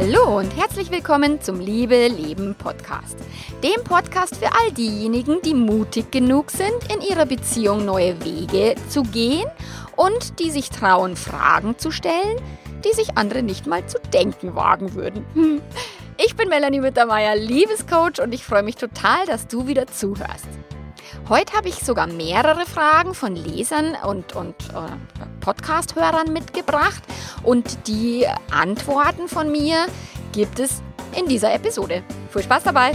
und herzlich willkommen zum Liebe Leben Podcast. Dem Podcast für all diejenigen, die mutig genug sind, in ihrer Beziehung neue Wege zu gehen und die sich trauen, Fragen zu stellen, die sich andere nicht mal zu denken wagen würden. Hm. Ich bin Melanie Mittermeier, Liebescoach und ich freue mich total, dass du wieder zuhörst. Heute habe ich sogar mehrere Fragen von Lesern und, und äh, Podcast-Hörern mitgebracht und die Antworten von mir gibt es in dieser Episode. Viel Spaß dabei!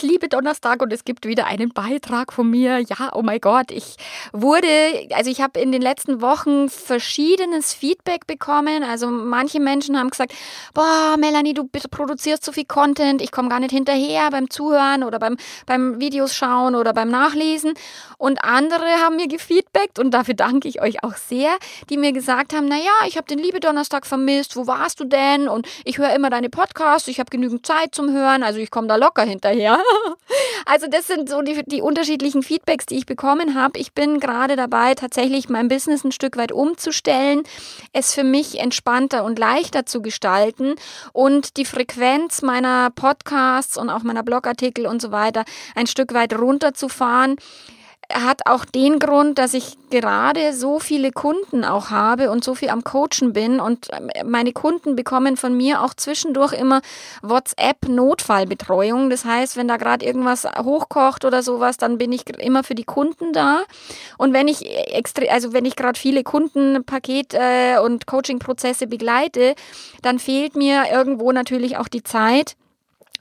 Ist Liebe Donnerstag und es gibt wieder einen Beitrag von mir. Ja, oh mein Gott, ich wurde, also ich habe in den letzten Wochen verschiedenes Feedback bekommen. Also manche Menschen haben gesagt, boah, Melanie, du produzierst so viel Content, ich komme gar nicht hinterher beim Zuhören oder beim, beim Videos schauen oder beim Nachlesen. Und andere haben mir gefeedbackt und dafür danke ich euch auch sehr, die mir gesagt haben, naja, ich habe den Liebe Donnerstag vermisst, wo warst du denn? Und ich höre immer deine Podcasts, ich habe genügend Zeit zum Hören, also ich komme da locker hin hinterher. Also das sind so die, die unterschiedlichen Feedbacks, die ich bekommen habe. Ich bin gerade dabei, tatsächlich mein Business ein Stück weit umzustellen, es für mich entspannter und leichter zu gestalten und die Frequenz meiner Podcasts und auch meiner Blogartikel und so weiter ein Stück weit runterzufahren hat auch den Grund, dass ich gerade so viele Kunden auch habe und so viel am Coachen bin und ähm, meine Kunden bekommen von mir auch zwischendurch immer WhatsApp Notfallbetreuung. Das heißt, wenn da gerade irgendwas hochkocht oder sowas, dann bin ich immer für die Kunden da. Und wenn ich extra, also wenn ich gerade viele Kundenpaket äh, und Coaching-Prozesse begleite, dann fehlt mir irgendwo natürlich auch die Zeit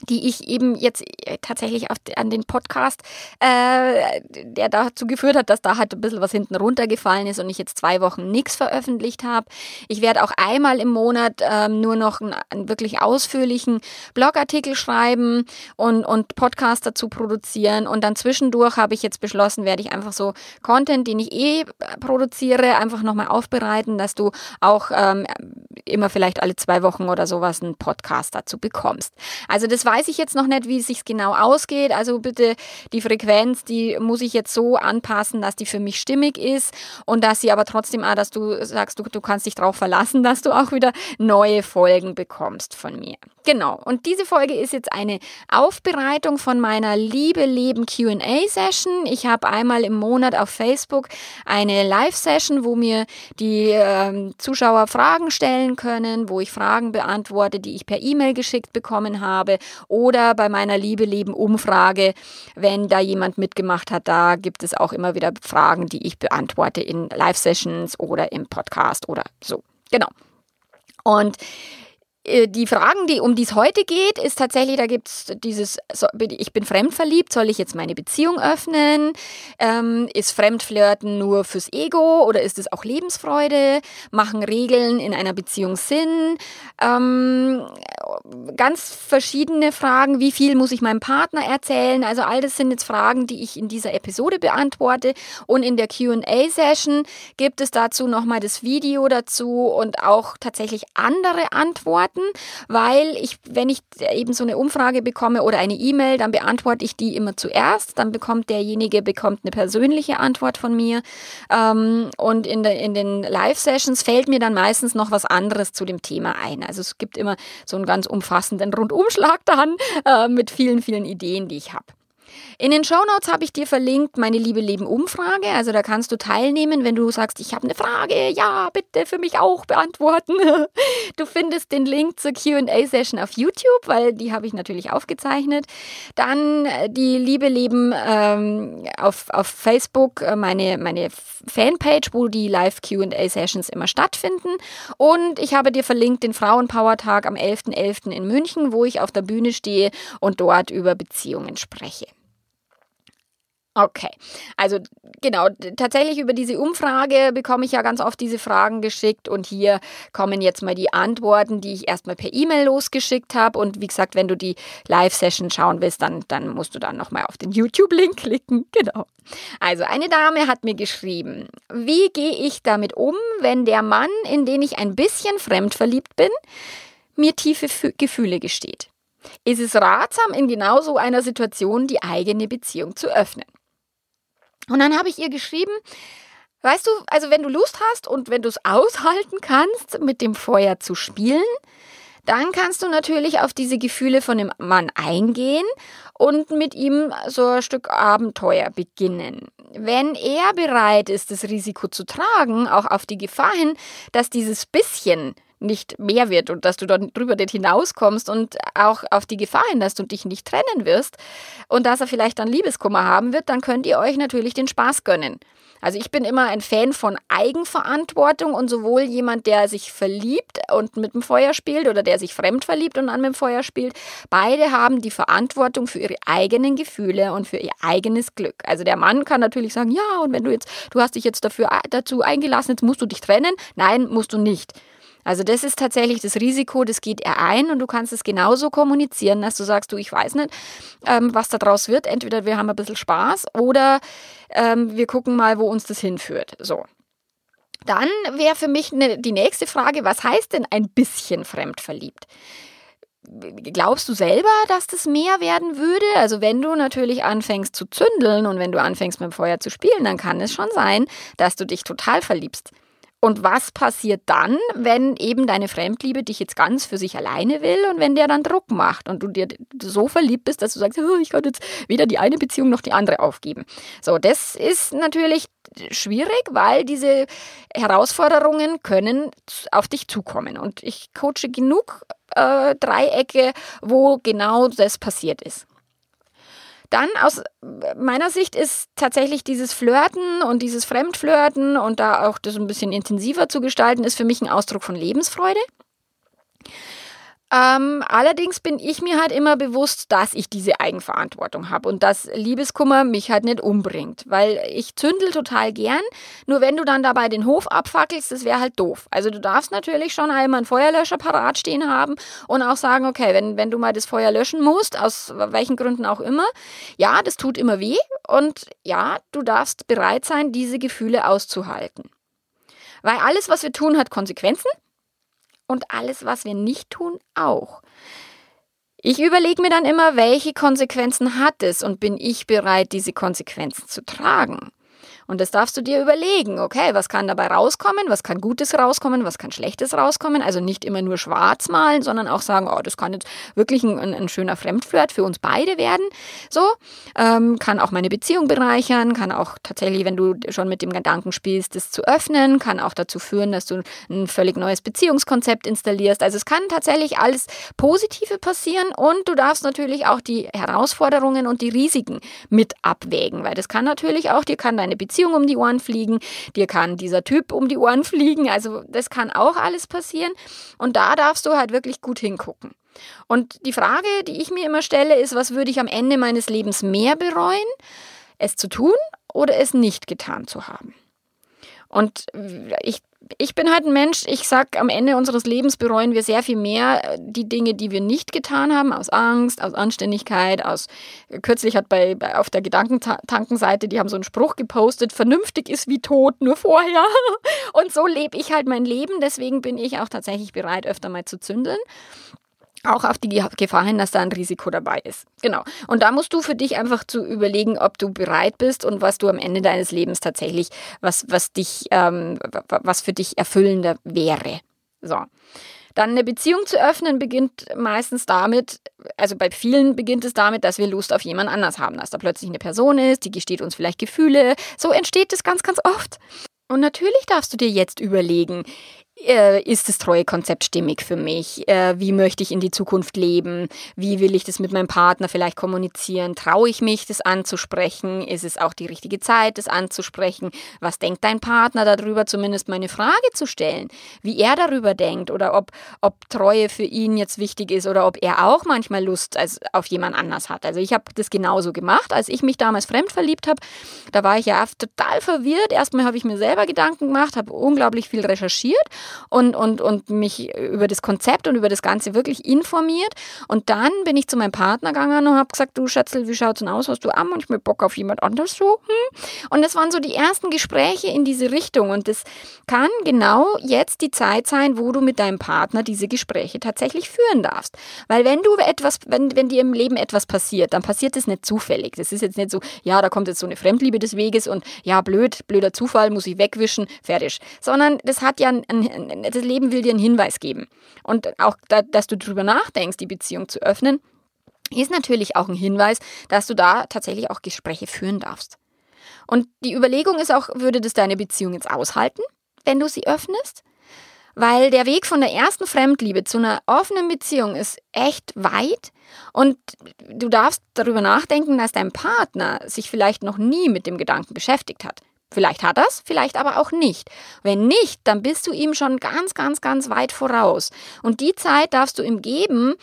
die ich eben jetzt äh, tatsächlich auf, an den Podcast, äh, der dazu geführt hat, dass da halt ein bisschen was hinten runtergefallen ist und ich jetzt zwei Wochen nichts veröffentlicht habe. Ich werde auch einmal im Monat ähm, nur noch einen, einen, wirklich ausführlichen Blogartikel schreiben und, und Podcast dazu produzieren und dann zwischendurch habe ich jetzt beschlossen, werde ich einfach so Content, den ich eh produziere, einfach nochmal aufbereiten, dass du auch ähm, immer vielleicht alle zwei Wochen oder sowas einen Podcast dazu bekommst. Also das weiß ich jetzt noch nicht, wie es sich genau ausgeht. Also bitte die Frequenz, die muss ich jetzt so anpassen, dass die für mich stimmig ist und dass sie aber trotzdem auch, dass du sagst, du, du kannst dich darauf verlassen, dass du auch wieder neue Folgen bekommst von mir. Genau. Und diese Folge ist jetzt eine Aufbereitung von meiner Liebe Leben Q&A Session. Ich habe einmal im Monat auf Facebook eine Live Session, wo mir die äh, Zuschauer Fragen stellen können, wo ich Fragen beantworte, die ich per E-Mail geschickt bekommen habe oder bei meiner Liebe Leben Umfrage, wenn da jemand mitgemacht hat, da gibt es auch immer wieder Fragen, die ich beantworte in Live-Sessions oder im Podcast oder so. Genau. Und die Fragen, die, um die es heute geht, ist tatsächlich, da gibt es dieses, ich bin fremdverliebt, soll ich jetzt meine Beziehung öffnen? Ähm, ist Fremdflirten nur fürs Ego oder ist es auch Lebensfreude? Machen Regeln in einer Beziehung Sinn? Ähm, ganz verschiedene Fragen. Wie viel muss ich meinem Partner erzählen? Also all das sind jetzt Fragen, die ich in dieser Episode beantworte. Und in der QA-Session gibt es dazu nochmal das Video dazu und auch tatsächlich andere Antworten beantworten, weil ich, wenn ich eben so eine Umfrage bekomme oder eine E-Mail, dann beantworte ich die immer zuerst. Dann bekommt derjenige bekommt eine persönliche Antwort von mir. Ähm, und in, der, in den Live-Sessions fällt mir dann meistens noch was anderes zu dem Thema ein. Also es gibt immer so einen ganz umfassenden Rundumschlag dann äh, mit vielen, vielen Ideen, die ich habe. In den Show Notes habe ich dir verlinkt meine Liebe Leben Umfrage. Also da kannst du teilnehmen, wenn du sagst, ich habe eine Frage. Ja, bitte für mich auch beantworten. Du findest den Link zur QA-Session auf YouTube, weil die habe ich natürlich aufgezeichnet. Dann äh, die Liebe Leben ähm, auf, auf Facebook, äh, meine, meine Fanpage, wo die Live-QA-Sessions immer stattfinden. Und ich habe dir verlinkt den Frauenpower-Tag am 11.11. .11. in München, wo ich auf der Bühne stehe und dort über Beziehungen spreche. Okay, also genau, tatsächlich über diese Umfrage bekomme ich ja ganz oft diese Fragen geschickt und hier kommen jetzt mal die Antworten, die ich erstmal per E-Mail losgeschickt habe und wie gesagt, wenn du die Live-Session schauen willst, dann, dann musst du dann nochmal auf den YouTube-Link klicken, genau. Also eine Dame hat mir geschrieben, wie gehe ich damit um, wenn der Mann, in den ich ein bisschen fremd verliebt bin, mir tiefe Gefühle gesteht? ist es ratsam, in genau so einer Situation die eigene Beziehung zu öffnen. Und dann habe ich ihr geschrieben, weißt du, also wenn du Lust hast und wenn du es aushalten kannst, mit dem Feuer zu spielen, dann kannst du natürlich auf diese Gefühle von dem Mann eingehen und mit ihm so ein Stück Abenteuer beginnen. Wenn er bereit ist, das Risiko zu tragen, auch auf die Gefahr hin, dass dieses bisschen nicht mehr wird und dass du dann drüber nicht hinauskommst und auch auf die Gefahr hin, dass du dich nicht trennen wirst und dass er vielleicht dann Liebeskummer haben wird, dann könnt ihr euch natürlich den Spaß gönnen. Also ich bin immer ein Fan von Eigenverantwortung und sowohl jemand, der sich verliebt und mit dem Feuer spielt oder der sich fremd verliebt und mit dem Feuer spielt, beide haben die Verantwortung für ihre eigenen Gefühle und für ihr eigenes Glück. Also der Mann kann natürlich sagen, ja, und wenn du jetzt, du hast dich jetzt dafür dazu eingelassen, jetzt musst du dich trennen. Nein, musst du nicht. Also das ist tatsächlich das Risiko, das geht er ein und du kannst es genauso kommunizieren, dass du sagst, du, ich weiß nicht, ähm, was da draus wird. Entweder wir haben ein bisschen Spaß oder ähm, wir gucken mal, wo uns das hinführt. So. Dann wäre für mich ne, die nächste Frage, was heißt denn ein bisschen fremdverliebt? Glaubst du selber, dass das mehr werden würde? Also wenn du natürlich anfängst zu zündeln und wenn du anfängst mit dem Feuer zu spielen, dann kann es schon sein, dass du dich total verliebst. Und was passiert dann, wenn eben deine Fremdliebe dich jetzt ganz für sich alleine will und wenn der dann Druck macht und du dir so verliebt bist, dass du sagst, oh, ich kann jetzt weder die eine Beziehung noch die andere aufgeben. So, das ist natürlich schwierig, weil diese Herausforderungen können auf dich zukommen. Und ich coache genug äh, Dreiecke, wo genau das passiert ist. Dann aus meiner Sicht ist tatsächlich dieses Flirten und dieses Fremdflirten und da auch das ein bisschen intensiver zu gestalten, ist für mich ein Ausdruck von Lebensfreude. Ähm, allerdings bin ich mir halt immer bewusst, dass ich diese Eigenverantwortung habe und dass Liebeskummer mich halt nicht umbringt, weil ich zündel total gern. Nur wenn du dann dabei den Hof abfackelst, das wäre halt doof. Also du darfst natürlich schon einmal einen Feuerlöscher parat stehen haben und auch sagen, okay, wenn, wenn du mal das Feuer löschen musst, aus welchen Gründen auch immer, ja, das tut immer weh und ja, du darfst bereit sein, diese Gefühle auszuhalten. Weil alles, was wir tun, hat Konsequenzen und alles, was wir nicht tun, auch. Ich überlege mir dann immer, welche Konsequenzen hat es und bin ich bereit, diese Konsequenzen zu tragen. Und das darfst du dir überlegen, okay, was kann dabei rauskommen, was kann Gutes rauskommen, was kann Schlechtes rauskommen. Also nicht immer nur schwarz malen, sondern auch sagen, oh, das kann jetzt wirklich ein, ein schöner Fremdflirt für uns beide werden. So, ähm, kann auch meine Beziehung bereichern, kann auch tatsächlich, wenn du schon mit dem Gedanken spielst, das zu öffnen, kann auch dazu führen, dass du ein völlig neues Beziehungskonzept installierst. Also es kann tatsächlich alles Positive passieren und du darfst natürlich auch die Herausforderungen und die Risiken mit abwägen, weil das kann natürlich auch, dir kann deine Beziehung Beziehung um die Ohren fliegen, dir kann dieser Typ um die Ohren fliegen, also das kann auch alles passieren und da darfst du halt wirklich gut hingucken. Und die Frage, die ich mir immer stelle, ist, was würde ich am Ende meines Lebens mehr bereuen, es zu tun oder es nicht getan zu haben? Und ich ich bin halt ein Mensch, ich sag, am Ende unseres Lebens bereuen wir sehr viel mehr äh, die Dinge, die wir nicht getan haben, aus Angst, aus Anständigkeit, aus, kürzlich hat bei, bei auf der Gedankentankenseite, die haben so einen Spruch gepostet, vernünftig ist wie tot, nur vorher. Und so lebe ich halt mein Leben, deswegen bin ich auch tatsächlich bereit, öfter mal zu zündeln auch auf die Gefahr hin, dass da ein Risiko dabei ist. Genau. Und da musst du für dich einfach zu überlegen, ob du bereit bist und was du am Ende deines Lebens tatsächlich, was, was dich, ähm, was für dich erfüllender wäre. So. Dann eine Beziehung zu öffnen beginnt meistens damit, also bei vielen beginnt es damit, dass wir Lust auf jemand anders haben, dass da plötzlich eine Person ist, die gesteht uns vielleicht Gefühle. So entsteht es ganz, ganz oft. Und natürlich darfst du dir jetzt überlegen, ist das Treuekonzept stimmig für mich? Äh, wie möchte ich in die Zukunft leben? Wie will ich das mit meinem Partner vielleicht kommunizieren? Traue ich mich, das anzusprechen? Ist es auch die richtige Zeit, das anzusprechen? Was denkt dein Partner darüber? Zumindest meine Frage zu stellen, wie er darüber denkt oder ob, ob Treue für ihn jetzt wichtig ist oder ob er auch manchmal Lust auf jemand anders hat. Also ich habe das genauso gemacht, als ich mich damals fremd verliebt habe. Da war ich ja total verwirrt. Erstmal habe ich mir selber Gedanken gemacht, habe unglaublich viel recherchiert und, und, und mich über das Konzept und über das Ganze wirklich informiert. Und dann bin ich zu meinem Partner gegangen und habe gesagt, du Schätzel, wie schaut's denn aus? Hast du auch manchmal Bock auf jemand anders so? Hm? Und das waren so die ersten Gespräche in diese Richtung. Und das kann genau jetzt die Zeit sein, wo du mit deinem Partner diese Gespräche tatsächlich führen darfst. Weil wenn du etwas, wenn, wenn dir im Leben etwas passiert, dann passiert es nicht zufällig. Das ist jetzt nicht so, ja, da kommt jetzt so eine Fremdliebe des Weges und ja, blöd, blöder Zufall, muss ich wegwischen, fertig. Sondern das hat ja, ein, ein, das Leben will dir einen Hinweis geben. Und auch, da, dass du drüber nachdenkst, die Beziehung zu öffnen, ist natürlich auch ein Hinweis, dass du da tatsächlich auch Gespräche führen darfst. Und die Überlegung ist auch, würde das deine Beziehung jetzt aushalten, wenn du sie öffnest? Weil der Weg von der ersten Fremdliebe zu einer offenen Beziehung ist echt weit und du darfst darüber nachdenken, dass dein Partner sich vielleicht noch nie mit dem Gedanken beschäftigt hat. Vielleicht hat er's, vielleicht aber auch nicht. Wenn nicht, dann bist du ihm schon ganz, ganz, ganz weit voraus. Und die Zeit darfst du ihm geben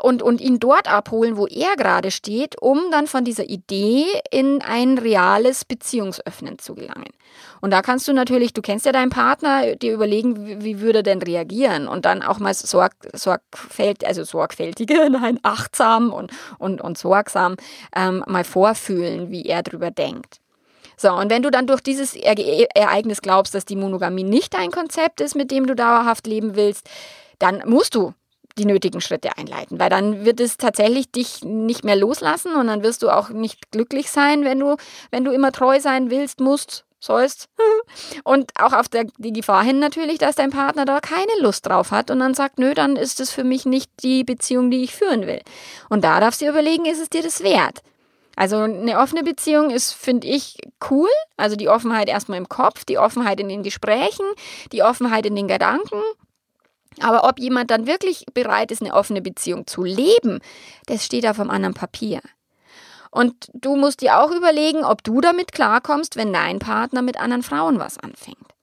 und, und ihn dort abholen, wo er gerade steht, um dann von dieser Idee in ein reales Beziehungsöffnen zu gelangen. Und da kannst du natürlich, du kennst ja deinen Partner, dir überlegen, wie, wie würde er denn reagieren und dann auch mal sorg, sorgfältig, also sorgfältige, nein, achtsam und, und, und sorgsam ähm, mal vorfühlen, wie er drüber denkt. So, und wenn du dann durch dieses Ereignis glaubst, dass die Monogamie nicht dein Konzept ist, mit dem du dauerhaft leben willst, dann musst du die nötigen Schritte einleiten, weil dann wird es tatsächlich dich nicht mehr loslassen und dann wirst du auch nicht glücklich sein, wenn du, wenn du immer treu sein willst, musst, sollst. Und auch auf der, die Gefahr hin natürlich, dass dein Partner da keine Lust drauf hat und dann sagt, nö, dann ist es für mich nicht die Beziehung, die ich führen will. Und da darfst du überlegen, ist es dir das wert? Also eine offene Beziehung ist, finde ich, cool. Also die Offenheit erstmal im Kopf, die Offenheit in den Gesprächen, die Offenheit in den Gedanken. Aber ob jemand dann wirklich bereit ist, eine offene Beziehung zu leben, das steht auf einem anderen Papier. Und du musst dir auch überlegen, ob du damit klarkommst, wenn dein Partner mit anderen Frauen was anfängt.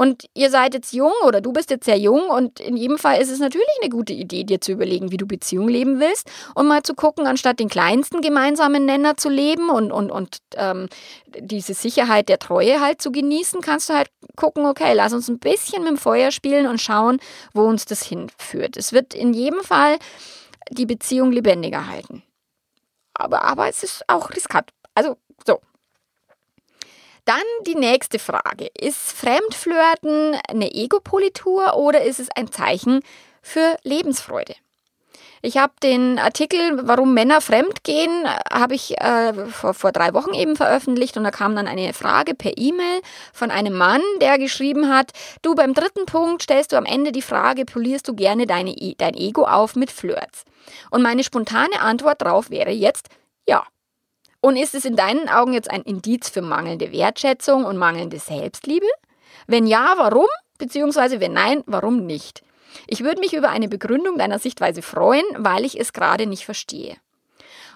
Und ihr seid jetzt jung oder du bist jetzt sehr jung und in jedem Fall ist es natürlich eine gute Idee, dir zu überlegen, wie du Beziehung leben willst und mal zu gucken, anstatt den kleinsten gemeinsamen Nenner zu leben und, und, und ähm, diese Sicherheit der Treue halt zu genießen, kannst du halt gucken, okay, lass uns ein bisschen mit dem Feuer spielen und schauen, wo uns das hinführt. Es wird in jedem Fall die Beziehung lebendiger halten. Aber, aber es ist auch riskant. Also so, dann die nächste Frage. Ist Fremdflirten eine Egopolitur oder ist es ein Zeichen für Lebensfreude? Ich habe den Artikel, warum Männer fremdgehen, habe ich äh, vor, vor drei Wochen eben veröffentlicht und da kam dann eine Frage per E-Mail von einem Mann, der geschrieben hat, du beim dritten Punkt stellst du am Ende die Frage, polierst du gerne deine, e, dein Ego auf mit Flirts? Und meine spontane Antwort darauf wäre jetzt ja. Und ist es in deinen Augen jetzt ein Indiz für mangelnde Wertschätzung und mangelnde Selbstliebe? Wenn ja, warum? Beziehungsweise wenn nein, warum nicht? Ich würde mich über eine Begründung deiner Sichtweise freuen, weil ich es gerade nicht verstehe.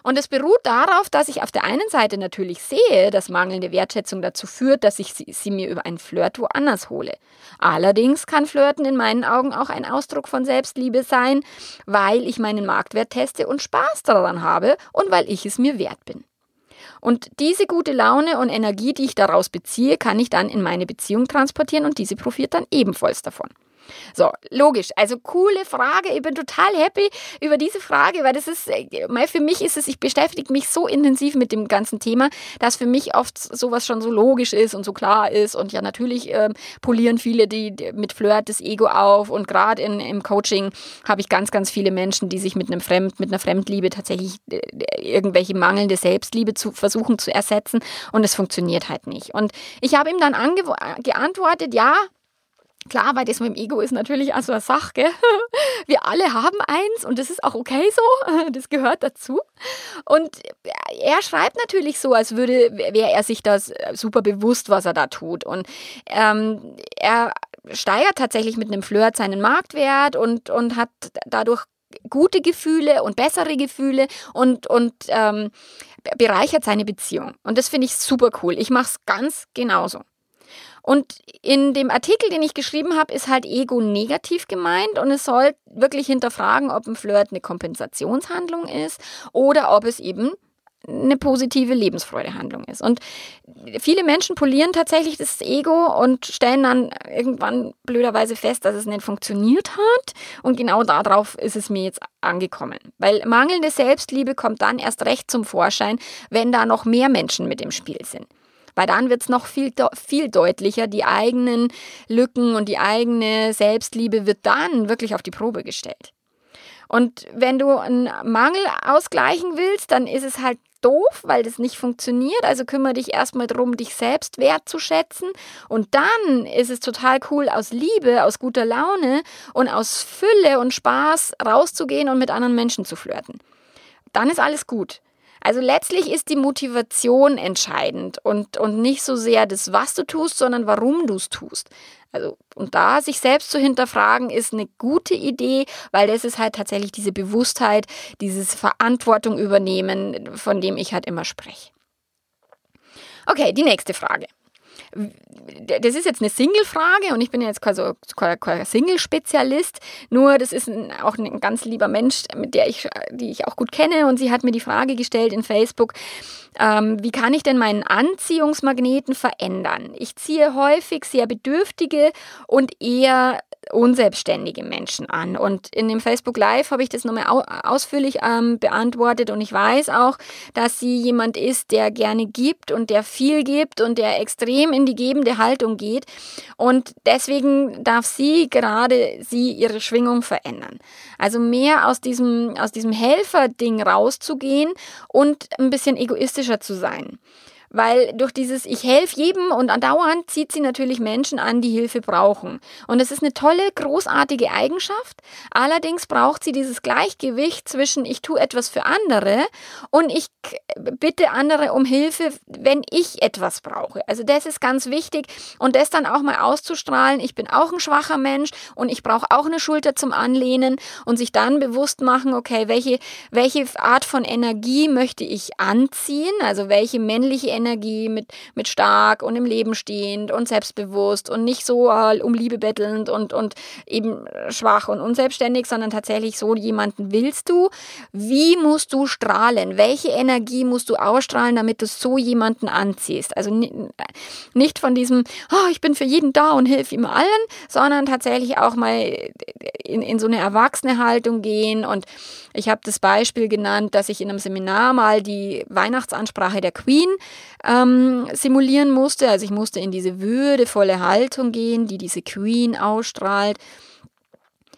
Und es beruht darauf, dass ich auf der einen Seite natürlich sehe, dass mangelnde Wertschätzung dazu führt, dass ich sie, sie, mir über einen Flirt woanders hole. Allerdings kann Flirten in meinen Augen auch ein Ausdruck von Selbstliebe sein, weil ich meinen Marktwert teste und Spaß daran habe und weil ich es mir wert bin. Und diese gute Laune und Energie, die ich daraus beziehe, kann ich dann in meine Beziehung transportieren und diese profitiert dann ebenfalls davon. So, logisch. Also coole Frage. Ich bin total happy über diese Frage, weil das ist, äh, für mich ist es, ich beschäftige mich so intensiv mit dem ganzen Thema, dass für mich oft sowas schon so logisch ist und so klar ist. Und ja, natürlich ähm, polieren viele die, die, mit Flirt das Ego auf. Und gerade im Coaching habe ich ganz, ganz viele Menschen, die sich mit einem Fremd, mit einer Fremdliebe tatsächlich äh, irgendwelche mangelnde Selbstliebe zu versuchen zu ersetzen. Und es funktioniert halt nicht. Und ich habe ihm dann geantwortet, ja, Klar, weil das mit dem Ego ist natürlich auch so eine Sache. Gell? Wir alle haben eins und das ist auch okay so. Das gehört dazu. Und er schreibt natürlich so, als würde, wäre er sich das super bewusst, was er da tut. Und ähm, er steigert tatsächlich mit einem Flirt seinen Marktwert und, und hat dadurch gute Gefühle und bessere Gefühle und, und ähm, bereichert seine Beziehung. Und das finde ich super cool. Ich mache es ganz genauso. Und in dem Artikel, den ich geschrieben habe, ist halt Ego negativ gemeint und es soll wirklich hinterfragen, ob ein Flirt eine Kompensationshandlung ist oder ob es eben eine positive Lebensfreudehandlung ist. Und viele Menschen polieren tatsächlich das Ego und stellen dann irgendwann blöderweise fest, dass es nicht funktioniert hat. Und genau darauf ist es mir jetzt angekommen. Weil mangelnde Selbstliebe kommt dann erst recht zum Vorschein, wenn da noch mehr Menschen mit im Spiel sind. Weil dann wird es noch viel, viel deutlicher, die eigenen Lücken und die eigene Selbstliebe wird dann wirklich auf die Probe gestellt. Und wenn du einen Mangel ausgleichen willst, dann ist es halt doof, weil das nicht funktioniert. Also kümmere dich erstmal darum, dich selbst wertzuschätzen. Und dann ist es total cool, aus Liebe, aus guter Laune und aus Fülle und Spaß rauszugehen und mit anderen Menschen zu flirten. Dann ist alles gut. Also letztlich ist die Motivation entscheidend und, und nicht so sehr das, was du tust, sondern warum du es tust. Also, und da sich selbst zu hinterfragen, ist eine gute Idee, weil das ist halt tatsächlich diese Bewusstheit, dieses Verantwortung übernehmen, von dem ich halt immer spreche. Okay, die nächste Frage das ist jetzt eine Single-Frage und ich bin jetzt kein Single-Spezialist, nur das ist auch ein ganz lieber Mensch, mit der ich, die ich auch gut kenne und sie hat mir die Frage gestellt in Facebook, ähm, wie kann ich denn meinen Anziehungsmagneten verändern? Ich ziehe häufig sehr bedürftige und eher unselbstständige Menschen an. Und in dem Facebook Live habe ich das nochmal ausführlich ähm, beantwortet und ich weiß auch, dass sie jemand ist, der gerne gibt und der viel gibt und der extrem in die gebende Haltung geht. Und deswegen darf sie gerade sie ihre Schwingung verändern. Also mehr aus diesem, aus diesem Helferding rauszugehen und ein bisschen egoistischer zu sein weil durch dieses Ich helfe jedem und andauernd zieht sie natürlich Menschen an, die Hilfe brauchen. Und es ist eine tolle, großartige Eigenschaft. Allerdings braucht sie dieses Gleichgewicht zwischen ich tue etwas für andere und ich bitte andere um Hilfe, wenn ich etwas brauche. Also das ist ganz wichtig und das dann auch mal auszustrahlen. Ich bin auch ein schwacher Mensch und ich brauche auch eine Schulter zum Anlehnen und sich dann bewusst machen, okay, welche, welche Art von Energie möchte ich anziehen? Also welche männliche Energie Energie, mit, mit stark und im Leben stehend und selbstbewusst und nicht so äh, um Liebe bettelnd und, und eben schwach und unselbstständig, sondern tatsächlich so jemanden willst du. Wie musst du strahlen? Welche Energie musst du ausstrahlen, damit du so jemanden anziehst? Also nicht von diesem, oh, ich bin für jeden da und helfe ihm allen, sondern tatsächlich auch mal in, in so eine erwachsene Haltung gehen. Und ich habe das Beispiel genannt, dass ich in einem Seminar mal die Weihnachtsansprache der Queen ähm, simulieren musste. Also ich musste in diese würdevolle Haltung gehen, die diese Queen ausstrahlt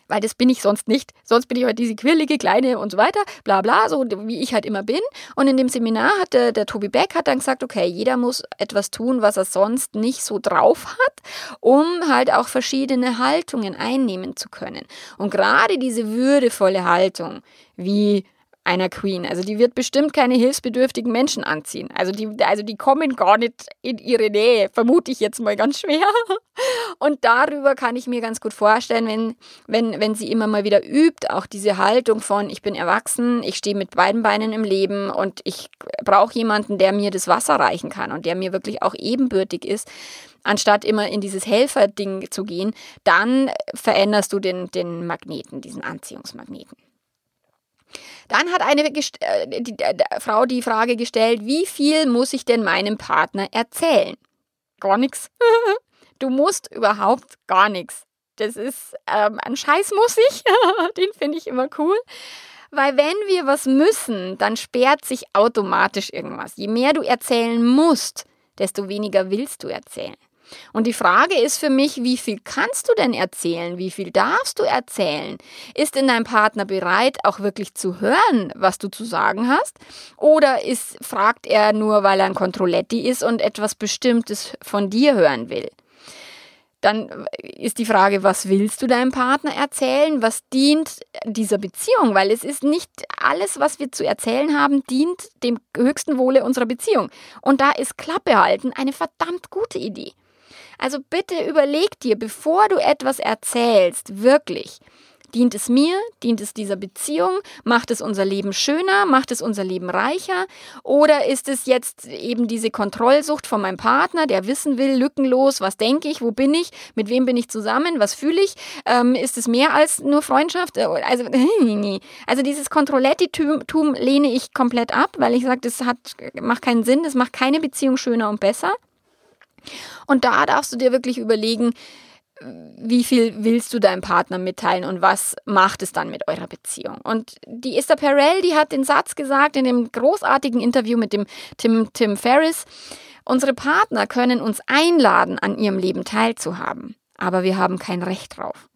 weil das bin ich sonst nicht. Sonst bin ich halt diese quirlige, kleine und so weiter, bla bla, so wie ich halt immer bin. Und in dem Seminar hat der, der Tobi Beck hat dann gesagt, okay, jeder muss etwas tun, was er sonst nicht so drauf hat, um halt auch verschiedene Haltungen einnehmen zu können. Und gerade diese würdevolle Haltung, wie einer Queen. Also die wird bestimmt keine hilfsbedürftigen Menschen anziehen. Also die, also die kommen gar nicht in ihre Nähe, vermute ich jetzt mal ganz schwer. Und darüber kann ich mir ganz gut vorstellen, wenn, wenn, wenn sie immer mal wieder übt, auch diese Haltung von, ich bin erwachsen, ich stehe mit beiden Beinen im Leben und ich brauche jemanden, der mir das Wasser reichen kann und der mir wirklich auch ebenbürtig ist, anstatt immer in dieses Helferding zu gehen, dann veränderst du den, den Magneten, diesen Anziehungsmagneten. Dann hat eine äh, die, äh, Frau die Frage gestellt, wie viel muss ich denn meinem Partner erzählen? Gar nichts. Du musst überhaupt gar nichts. Das ist ähm, ein Scheiß muss ich. Den finde ich immer cool. Weil wenn wir was müssen, dann sperrt sich automatisch irgendwas. Je mehr du erzählen musst, desto weniger willst du erzählen. Und die Frage ist für mich, wie viel kannst du denn erzählen? Wie viel darfst du erzählen? Ist denn dein Partner bereit, auch wirklich zu hören, was du zu sagen hast? Oder ist, fragt er nur, weil er ein Kontrolletti ist und etwas Bestimmtes von dir hören will? Dann ist die Frage, was willst du deinem Partner erzählen? Was dient dieser Beziehung? Weil es ist nicht alles, was wir zu erzählen haben, dient dem höchsten Wohle unserer Beziehung. Und da ist Klappe halten eine verdammt gute Idee. Also bitte überleg dir, bevor du etwas erzählst, wirklich, Dient es mir? Dient es dieser Beziehung? Macht es unser Leben schöner? Macht es unser Leben reicher? Oder ist es jetzt eben diese Kontrollsucht von meinem Partner, der wissen will, lückenlos, was denke ich, wo bin ich, mit wem bin ich zusammen, was fühle ich? Ähm, ist es mehr als nur Freundschaft? Äh, also, also dieses Kontrollettitum lehne ich komplett ab, weil ich sage, das hat, macht keinen Sinn, das macht keine Beziehung schöner und besser. Und da darfst du dir wirklich überlegen, wie viel willst du deinem Partner mitteilen und was macht es dann mit eurer Beziehung? Und die Esther Perel, die hat den Satz gesagt in dem großartigen Interview mit dem Tim, Tim Ferriss, unsere Partner können uns einladen, an ihrem Leben teilzuhaben, aber wir haben kein Recht drauf.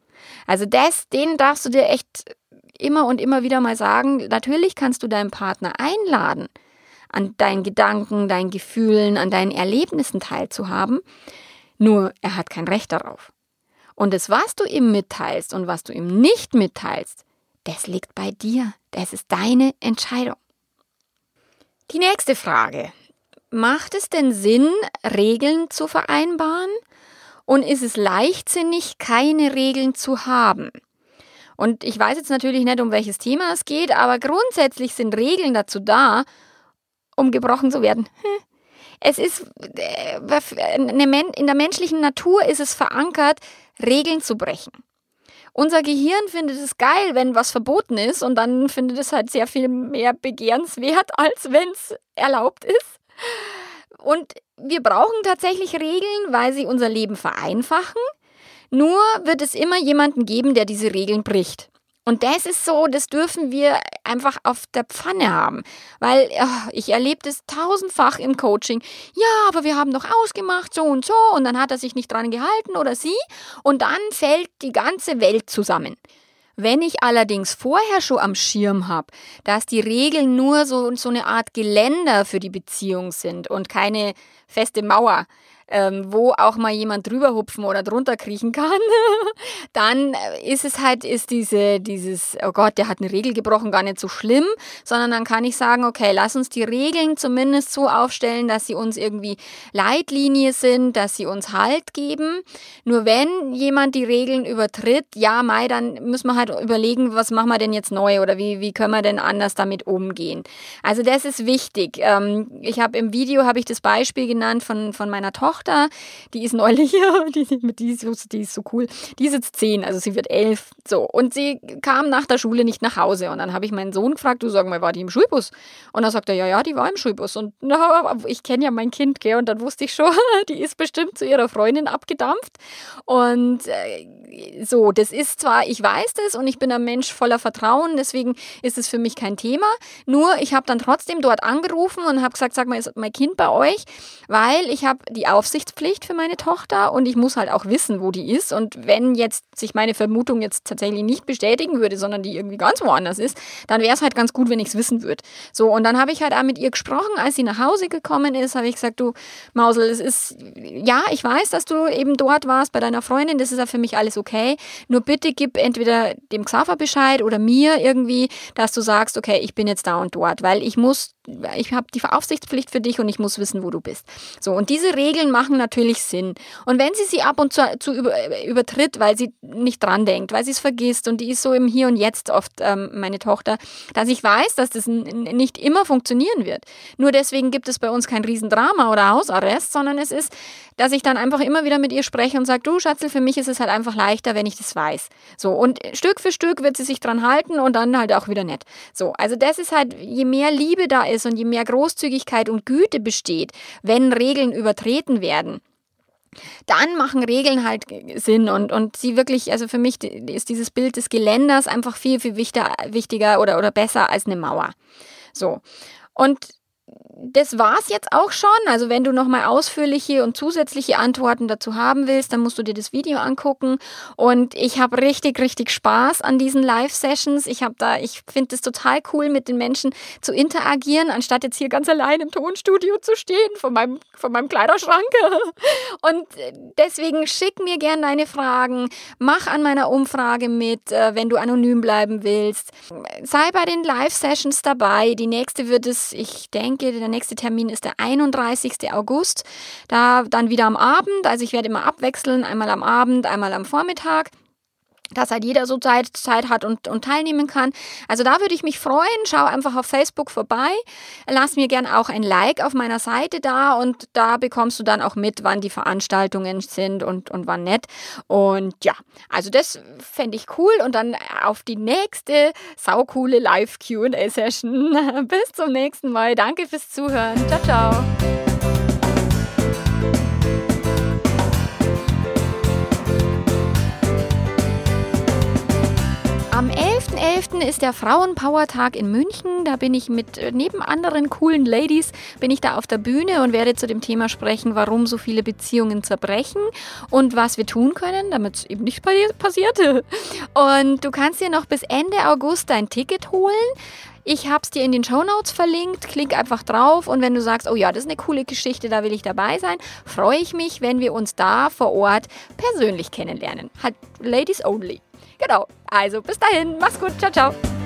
Also das, den darfst du dir echt immer und immer wieder mal sagen, natürlich kannst du deinen Partner einladen, an deinen Gedanken, deinen Gefühlen, an deinen Erlebnissen teilzuhaben, nur er hat kein Recht darauf. Und das, was du ihm mitteilst und was du ihm nicht mitteilst, das liegt bei dir. Das ist deine Entscheidung. Die nächste Frage. Macht es denn Sinn, Regeln zu vereinbaren? Und ist es leichtsinnig, keine Regeln zu haben? Und ich weiß jetzt natürlich nicht, um welches Thema es geht, aber grundsätzlich sind Regeln dazu da, um gebrochen zu werden. Hm. Es ist, äh, in der menschlichen Natur ist es verankert, Regeln zu brechen. Unser Gehirn findet es geil, wenn was verboten ist und dann findet es halt sehr viel mehr begehrenswert, als wenn es erlaubt ist. Und wir brauchen tatsächlich Regeln, weil sie unser Leben vereinfachen. Nur wird es immer jemanden geben, der diese Regeln bricht. Und das ist so, das dürfen wir einfach auf der Pfanne haben. Weil oh, ich erlebe das tausendfach im Coaching. Ja, aber wir haben doch ausgemacht, so und so. Und dann hat er sich nicht dran gehalten oder sie. Und dann fällt die ganze Welt zusammen. Wenn ich allerdings vorher schon am Schirm habe, dass die Regeln nur so, so eine Art Geländer für die Beziehung sind und keine feste Mauer, ähm, wo auch mal jemand drüber hupfen oder drunter kriechen kann, dann ist es halt, ist diese, dieses, oh Gott, der hat eine Regel gebrochen, gar nicht so schlimm, sondern dann kann ich sagen, okay, lass uns die Regeln zumindest so aufstellen, dass sie uns irgendwie Leitlinie sind, dass sie uns Halt geben. Nur wenn jemand die Regeln übertritt, ja, Mai, dann müssen wir halt überlegen, was machen wir denn jetzt neu oder wie, wie können wir denn anders damit umgehen. Also das ist wichtig. Ähm, ich habe im Video, habe ich das Beispiel genannt von, von meiner Tochter, Tochter, die ist neulich, die, die, ist, die ist so cool, die ist jetzt zehn, also sie wird elf. So, und sie kam nach der Schule nicht nach Hause. Und dann habe ich meinen Sohn gefragt, du sag mal, war die im Schulbus? Und dann sagt er, ja, ja, die war im Schulbus. Und na, ich kenne ja mein Kind, gell? Und dann wusste ich schon, die ist bestimmt zu ihrer Freundin abgedampft. Und äh, so, das ist zwar, ich weiß das und ich bin ein Mensch voller Vertrauen, deswegen ist es für mich kein Thema. Nur, ich habe dann trotzdem dort angerufen und habe gesagt, sag mal, ist mein Kind bei euch? Weil ich habe die Aufsicht Aufsichtspflicht für meine Tochter und ich muss halt auch wissen, wo die ist. Und wenn jetzt sich meine Vermutung jetzt tatsächlich nicht bestätigen würde, sondern die irgendwie ganz woanders ist, dann wäre es halt ganz gut, wenn ich es wissen würde. So, und dann habe ich halt auch mit ihr gesprochen, als sie nach Hause gekommen ist, habe ich gesagt, du Mausel, es ist, ja, ich weiß, dass du eben dort warst bei deiner Freundin, das ist ja für mich alles okay. Nur bitte gib entweder dem Xaver Bescheid oder mir irgendwie, dass du sagst, okay, ich bin jetzt da und dort, weil ich muss ich habe die Aufsichtspflicht für dich und ich muss wissen, wo du bist. So, und diese Regeln machen natürlich Sinn. Und wenn sie sie ab und zu, zu über, übertritt, weil sie nicht dran denkt, weil sie es vergisst und die ist so im Hier und Jetzt oft ähm, meine Tochter, dass ich weiß, dass das nicht immer funktionieren wird. Nur deswegen gibt es bei uns kein Riesendrama oder Hausarrest, sondern es ist, dass ich dann einfach immer wieder mit ihr spreche und sage, du Schatzel, für mich ist es halt einfach leichter, wenn ich das weiß. So, und Stück für Stück wird sie sich dran halten und dann halt auch wieder nett. So, also das ist halt, je mehr Liebe da ist, und je mehr Großzügigkeit und Güte besteht, wenn Regeln übertreten werden, dann machen Regeln halt Sinn und, und sie wirklich, also für mich ist dieses Bild des Geländers einfach viel, viel wichtiger, wichtiger oder, oder besser als eine Mauer. So. Und das war's jetzt auch schon. Also wenn du nochmal ausführliche und zusätzliche Antworten dazu haben willst, dann musst du dir das Video angucken. Und ich habe richtig, richtig Spaß an diesen Live-Sessions. Ich habe da, ich finde es total cool, mit den Menschen zu interagieren, anstatt jetzt hier ganz allein im Tonstudio zu stehen, von meinem, von meinem Kleiderschrank. Und deswegen schick mir gerne deine Fragen. Mach an meiner Umfrage mit, äh, wenn du anonym bleiben willst. Sei bei den Live-Sessions dabei. Die nächste wird es, ich denke, der nächste Termin ist der 31. August. Da dann wieder am Abend. Also ich werde immer abwechseln, einmal am Abend, einmal am Vormittag. Dass halt jeder so Zeit, Zeit hat und, und teilnehmen kann. Also da würde ich mich freuen. Schau einfach auf Facebook vorbei. Lass mir gerne auch ein Like auf meiner Seite da und da bekommst du dann auch mit, wann die Veranstaltungen sind und, und wann nicht. Und ja, also das fände ich cool und dann auf die nächste saukoole Live-QA-Session. Bis zum nächsten Mal. Danke fürs Zuhören. Ciao, ciao. .11. ist der Frauenpower-Tag in München. Da bin ich mit äh, neben anderen coolen Ladies bin ich da auf der Bühne und werde zu dem Thema sprechen, warum so viele Beziehungen zerbrechen und was wir tun können, damit es eben nicht passiert. Und du kannst dir noch bis Ende August dein Ticket holen. Ich habe es dir in den Show Notes verlinkt. Klick einfach drauf und wenn du sagst, oh ja, das ist eine coole Geschichte, da will ich dabei sein, freue ich mich, wenn wir uns da vor Ort persönlich kennenlernen. Halt Ladies only. Genau. Also bis dahin, mach's gut. Ciao, ciao.